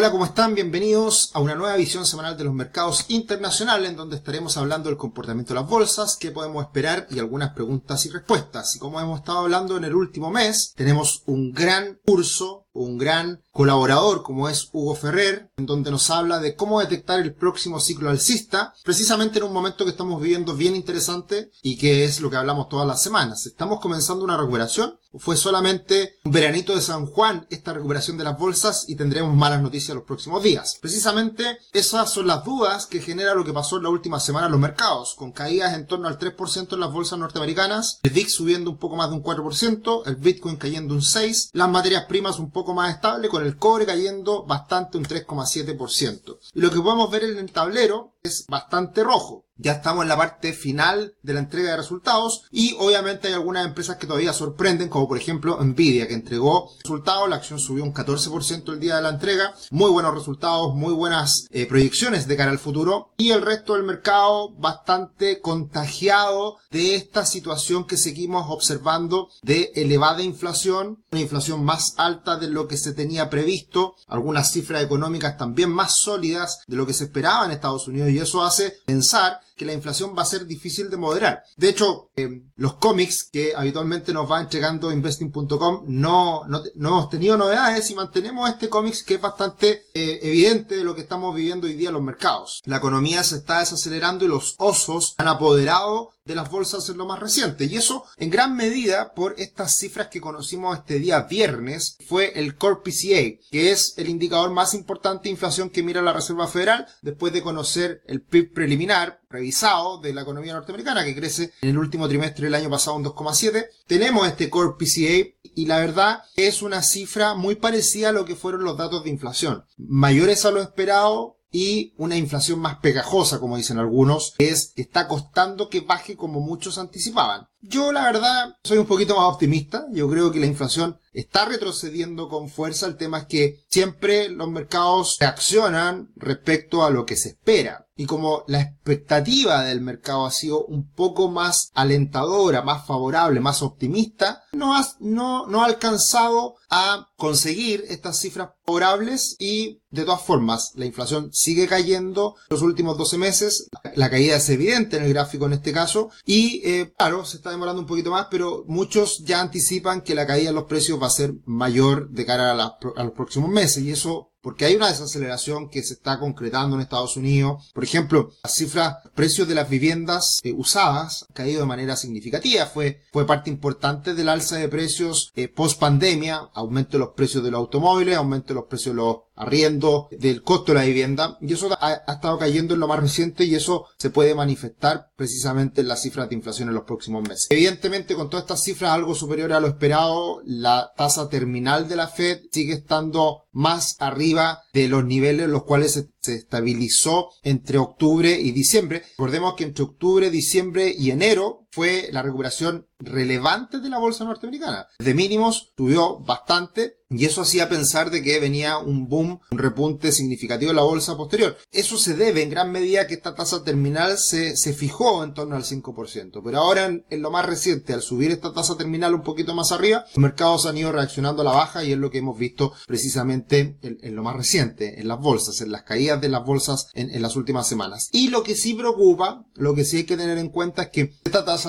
Hola, ¿cómo están? Bienvenidos a una nueva visión semanal de los mercados internacionales en donde estaremos hablando del comportamiento de las bolsas, qué podemos esperar y algunas preguntas y respuestas. Y como hemos estado hablando en el último mes, tenemos un gran curso un gran colaborador como es Hugo Ferrer, en donde nos habla de cómo detectar el próximo ciclo alcista, precisamente en un momento que estamos viviendo bien interesante y que es lo que hablamos todas las semanas. Estamos comenzando una recuperación, fue solamente un veranito de San Juan esta recuperación de las bolsas y tendremos malas noticias los próximos días. Precisamente esas son las dudas que genera lo que pasó en la última semana en los mercados, con caídas en torno al 3% en las bolsas norteamericanas, el VIX subiendo un poco más de un 4%, el Bitcoin cayendo un 6%, las materias primas un poco más estable, con el cobre cayendo bastante un 3,7%. Y lo que podemos ver en el tablero es bastante rojo. Ya estamos en la parte final de la entrega de resultados y obviamente hay algunas empresas que todavía sorprenden, como por ejemplo Nvidia, que entregó resultados, la acción subió un 14% el día de la entrega, muy buenos resultados, muy buenas eh, proyecciones de cara al futuro. Y el resto del mercado bastante contagiado de esta situación que seguimos observando de elevada inflación, una inflación más alta de lo que se tenía previsto, algunas cifras económicas también más sólidas de lo que se esperaba en Estados Unidos y eso hace pensar que la inflación va a ser difícil de moderar. De hecho, eh, los cómics que habitualmente nos va entregando investing.com no, no, hemos tenido novedades y mantenemos este cómics que es bastante eh, evidente de lo que estamos viviendo hoy día en los mercados. La economía se está desacelerando y los osos han apoderado de las bolsas en lo más reciente. Y eso, en gran medida, por estas cifras que conocimos este día viernes, fue el Core PCA, que es el indicador más importante de inflación que mira la Reserva Federal, después de conocer el PIB preliminar, revisado, de la economía norteamericana, que crece en el último trimestre del año pasado un 2,7. Tenemos este Core PCA y la verdad es una cifra muy parecida a lo que fueron los datos de inflación. Mayores a lo esperado, y una inflación más pegajosa, como dicen algunos, es que está costando que baje como muchos anticipaban. Yo la verdad soy un poquito más optimista, yo creo que la inflación está retrocediendo con fuerza, el tema es que siempre los mercados reaccionan respecto a lo que se espera. Y como la expectativa del mercado ha sido un poco más alentadora, más favorable, más optimista, no ha, no, no ha alcanzado a conseguir estas cifras favorables. Y de todas formas la inflación sigue cayendo los últimos 12 meses, la caída es evidente en el gráfico en este caso. Y eh, claro, se está demorando un poquito más, pero muchos ya anticipan que la caída de los precios va a ser mayor de cara a, a los próximos meses y eso porque hay una desaceleración que se está concretando en Estados Unidos. Por ejemplo, las cifras, precios de las viviendas eh, usadas han caído de manera significativa. Fue, fue parte importante del alza de precios eh, post pandemia, aumento de los precios de los automóviles, aumento de los precios de los arriendo, del costo de la vivienda, y eso ha, estado cayendo en lo más reciente y eso se puede manifestar precisamente en las cifras de inflación en los próximos meses. Evidentemente, con todas estas cifras algo superiores a lo esperado, la tasa terminal de la Fed sigue estando más arriba de los niveles en los cuales se, estabilizó entre octubre y diciembre. Recordemos que entre octubre, diciembre y enero fue la recuperación relevante de la bolsa norteamericana. De mínimos subió bastante y eso hacía pensar de que venía un boom, un repunte significativo en la bolsa posterior. Eso se debe en gran medida a que esta tasa terminal se, se fijó en torno al 5%. Pero ahora en, lo más reciente, al subir esta tasa terminal un poquito más arriba, los mercados han ido reaccionando a la baja y es lo que hemos visto precisamente en, lo más reciente, en las bolsas, en las caídas de las bolsas en, en las últimas semanas. Y lo que sí preocupa, lo que sí hay que tener en cuenta es que esta tasa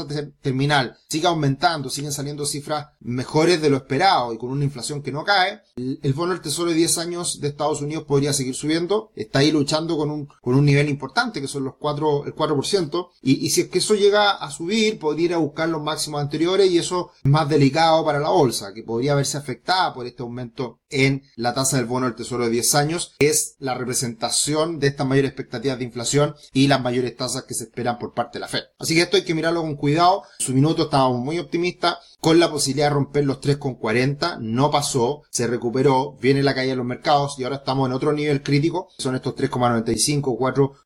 terminal sigue aumentando, siguen saliendo cifras mejores de lo esperado y con una inflación que no cae, el, bono del tesoro de 10 años de Estados Unidos podría seguir subiendo, está ahí luchando con un, con un nivel importante que son los 4, el 4%, y, y si es que eso llega a subir, podría ir a buscar los máximos anteriores y eso es más delicado para la bolsa, que podría verse afectada por este aumento en la tasa del bono del tesoro de 10 años, es la representación de estas mayores expectativas de inflación y las mayores tasas que se esperan por parte de la Fed. Así que esto hay que mirarlo con cuidado. su minuto estábamos muy optimistas con la posibilidad de romper los 3,40. No pasó, se recuperó, viene la caída de los mercados y ahora estamos en otro nivel crítico. Son estos 3,95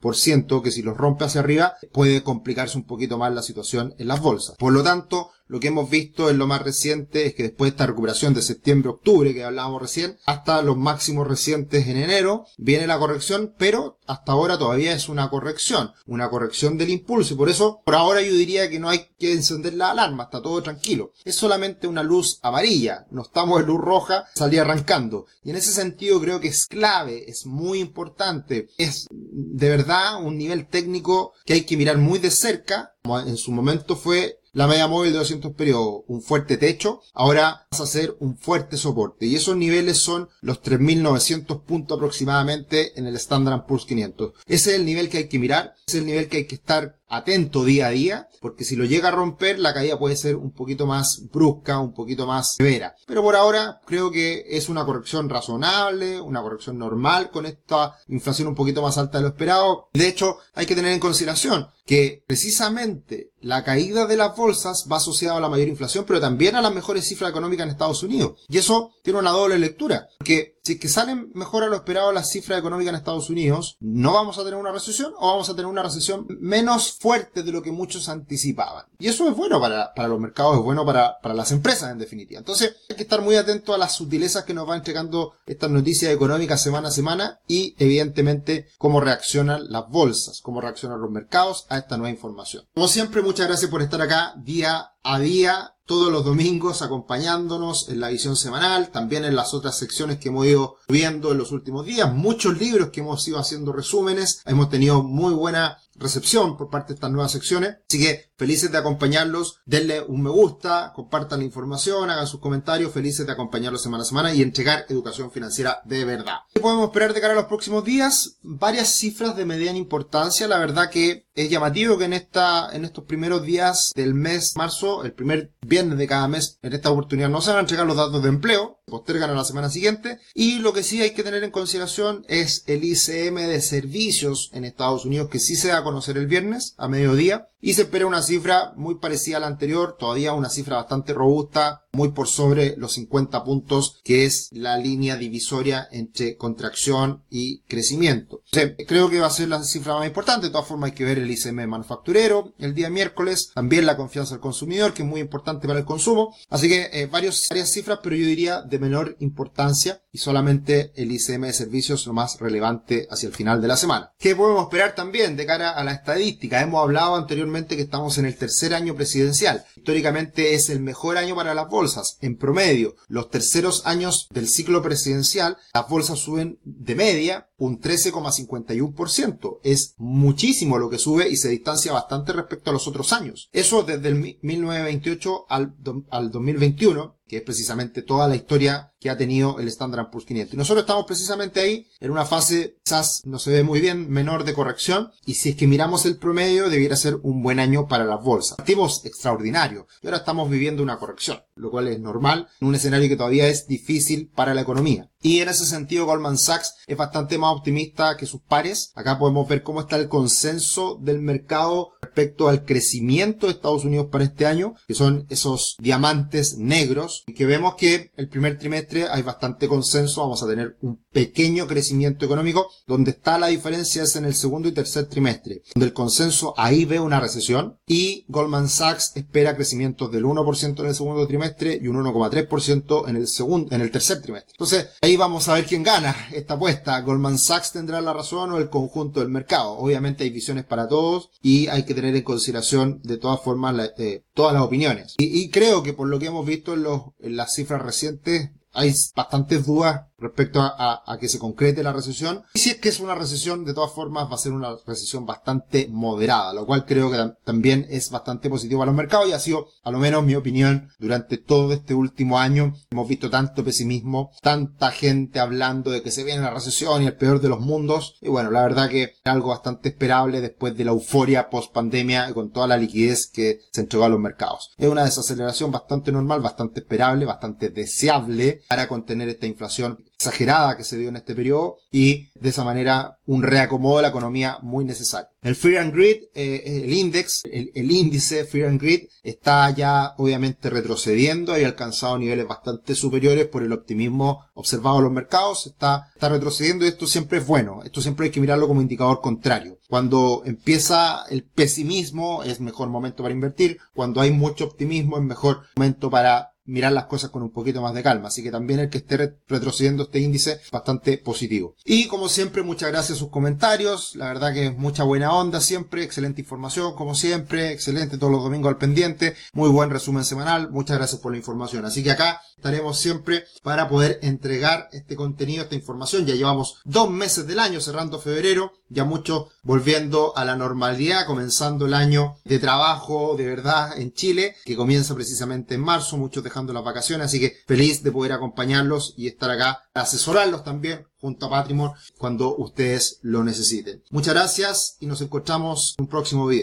4% que si los rompe hacia arriba puede complicarse un poquito más la situación en las bolsas. Por lo tanto, lo que hemos visto en lo más reciente es que después de esta recuperación de septiembre-octubre que hablábamos recién, hasta los máximos recientes en enero, viene la corrección, pero hasta ahora todavía es una corrección, una corrección del impulso y por eso por ahora yo diría que no hay que encender la alarma, está todo tranquilo. Es solamente una luz amarilla, no estamos en luz roja, salía arrancando. Y en ese sentido creo que es clave, es muy importante, es de verdad un nivel técnico que hay que mirar muy de cerca, como en su momento fue la media móvil de 200 periodos, un fuerte techo, ahora vas a ser un fuerte soporte. Y esos niveles son los 3.900 puntos aproximadamente en el Standard Poor's 500. Ese es el nivel que hay que mirar, ese es el nivel que hay que estar atento día a día, porque si lo llega a romper, la caída puede ser un poquito más brusca, un poquito más severa. Pero por ahora creo que es una corrección razonable, una corrección normal con esta inflación un poquito más alta de lo esperado. De hecho, hay que tener en consideración que precisamente la caída de las bolsas va asociada a la mayor inflación, pero también a las mejores cifras económicas en Estados Unidos. Y eso tiene una doble lectura, porque si es que salen mejor a lo esperado las cifras económicas en Estados Unidos, no vamos a tener una recesión o vamos a tener una recesión menos fuerte de lo que muchos anticipaban. Y eso es bueno para, para los mercados, es bueno para, para las empresas en definitiva. Entonces hay que estar muy atento a las sutilezas que nos va entregando estas noticias económicas semana a semana y evidentemente cómo reaccionan las bolsas, cómo reaccionan los mercados a esta nueva información. Como siempre, muchas gracias por estar acá día a día todos los domingos acompañándonos en la visión semanal, también en las otras secciones que hemos ido viendo en los últimos días, muchos libros que hemos ido haciendo resúmenes, hemos tenido muy buena recepción por parte de estas nuevas secciones. Así que felices de acompañarlos, denle un me gusta, compartan la información, hagan sus comentarios, felices de acompañarlos semana a semana y entregar educación financiera de verdad. ¿Qué podemos esperar de cara a los próximos días? Varias cifras de mediana importancia. La verdad que es llamativo que en esta, en estos primeros días del mes marzo, el primer viernes de cada mes, en esta oportunidad no se van a entregar los datos de empleo, postergan a la semana siguiente. Y lo que sí hay que tener en consideración es el ICM de servicios en Estados Unidos, que sí se da conocer el viernes a mediodía y se espera una cifra muy parecida a la anterior, todavía una cifra bastante robusta, muy por sobre los 50 puntos, que es la línea divisoria entre contracción y crecimiento. creo que va a ser la cifra más importante, de todas formas hay que ver el ICM manufacturero el día miércoles, también la confianza del consumidor, que es muy importante para el consumo, así que eh, varias cifras, pero yo diría de menor importancia y solamente el ICM de servicios lo más relevante hacia el final de la semana. ¿Qué podemos esperar también de cara a la estadística? Hemos hablado anteriormente que estamos en el tercer año presidencial. Históricamente es el mejor año para las bolsas. En promedio, los terceros años del ciclo presidencial, las bolsas suben de media un 13,51%. Es muchísimo lo que sube y se distancia bastante respecto a los otros años. Eso desde el 1928 al, al 2021 que es precisamente toda la historia que ha tenido el Standard Poor's 500. Y nosotros estamos precisamente ahí en una fase, quizás no se ve muy bien, menor de corrección, y si es que miramos el promedio, debiera ser un buen año para las bolsas. Activos extraordinario, y ahora estamos viviendo una corrección, lo cual es normal en un escenario que todavía es difícil para la economía. Y en ese sentido, Goldman Sachs es bastante más optimista que sus pares. Acá podemos ver cómo está el consenso del mercado respecto al crecimiento de Estados Unidos para este año, que son esos diamantes negros, y que vemos que el primer trimestre hay bastante consenso, vamos a tener un pequeño crecimiento económico, donde está la diferencia es en el segundo y tercer trimestre, donde el consenso ahí ve una recesión, y Goldman Sachs espera crecimientos del 1% en el segundo trimestre y un 1,3% en el segundo, en el tercer trimestre. Entonces, ahí vamos a ver quién gana esta apuesta. Goldman Sachs tendrá la razón o el conjunto del mercado. Obviamente hay visiones para todos y hay que tener en consideración de todas formas eh, todas las opiniones. Y, creo que por lo que hemos visto en, en las cifras recientes hay bastantes dudas respecto a, que se concrete la recesión. Y si es que es una recesión, de todas formas va a ser una recesión bastante moderada, lo cual creo que también es bastante positivo para los mercados y ha sido, a lo menos mi opinión, durante todo este último año. Hemos visto tanto pesimismo, tanta gente hablando de que se viene la recesión y el peor de los mundos. Y bueno, la verdad que es algo bastante esperable después de la euforia post pandemia y con toda la liquidez que se entregó a los mercados. Es una desaceleración bastante normal, bastante esperable, bastante deseable para contener esta inflación exagerada que se dio en este periodo y de esa manera un reacomodo de la economía muy necesario. El Fear and Greed, eh, el index, el, índice Fear and Greed está ya obviamente retrocediendo y ha alcanzado niveles bastante superiores por el optimismo observado en los mercados, está, está retrocediendo y esto siempre es bueno, esto siempre hay que mirarlo como indicador contrario. Cuando empieza el pesimismo es mejor momento para invertir, cuando hay mucho optimismo es mejor momento para mirar las cosas con un poquito más de calma. Así que también el que esté retrocediendo este índice bastante positivo. Y como siempre, muchas gracias a sus comentarios. La verdad que es mucha buena onda siempre. Excelente información, como siempre. Excelente todos los domingos al pendiente. Muy buen resumen semanal. Muchas gracias por la información. Así que acá estaremos siempre para poder entregar este contenido, esta información. Ya llevamos dos meses del año cerrando febrero. Ya mucho volviendo a la normalidad, comenzando el año de trabajo de verdad en Chile, que comienza precisamente en marzo. Muchos de las vacaciones, así que feliz de poder acompañarlos y estar acá, asesorarlos también junto a Patrimon cuando ustedes lo necesiten. Muchas gracias y nos encontramos en un próximo video.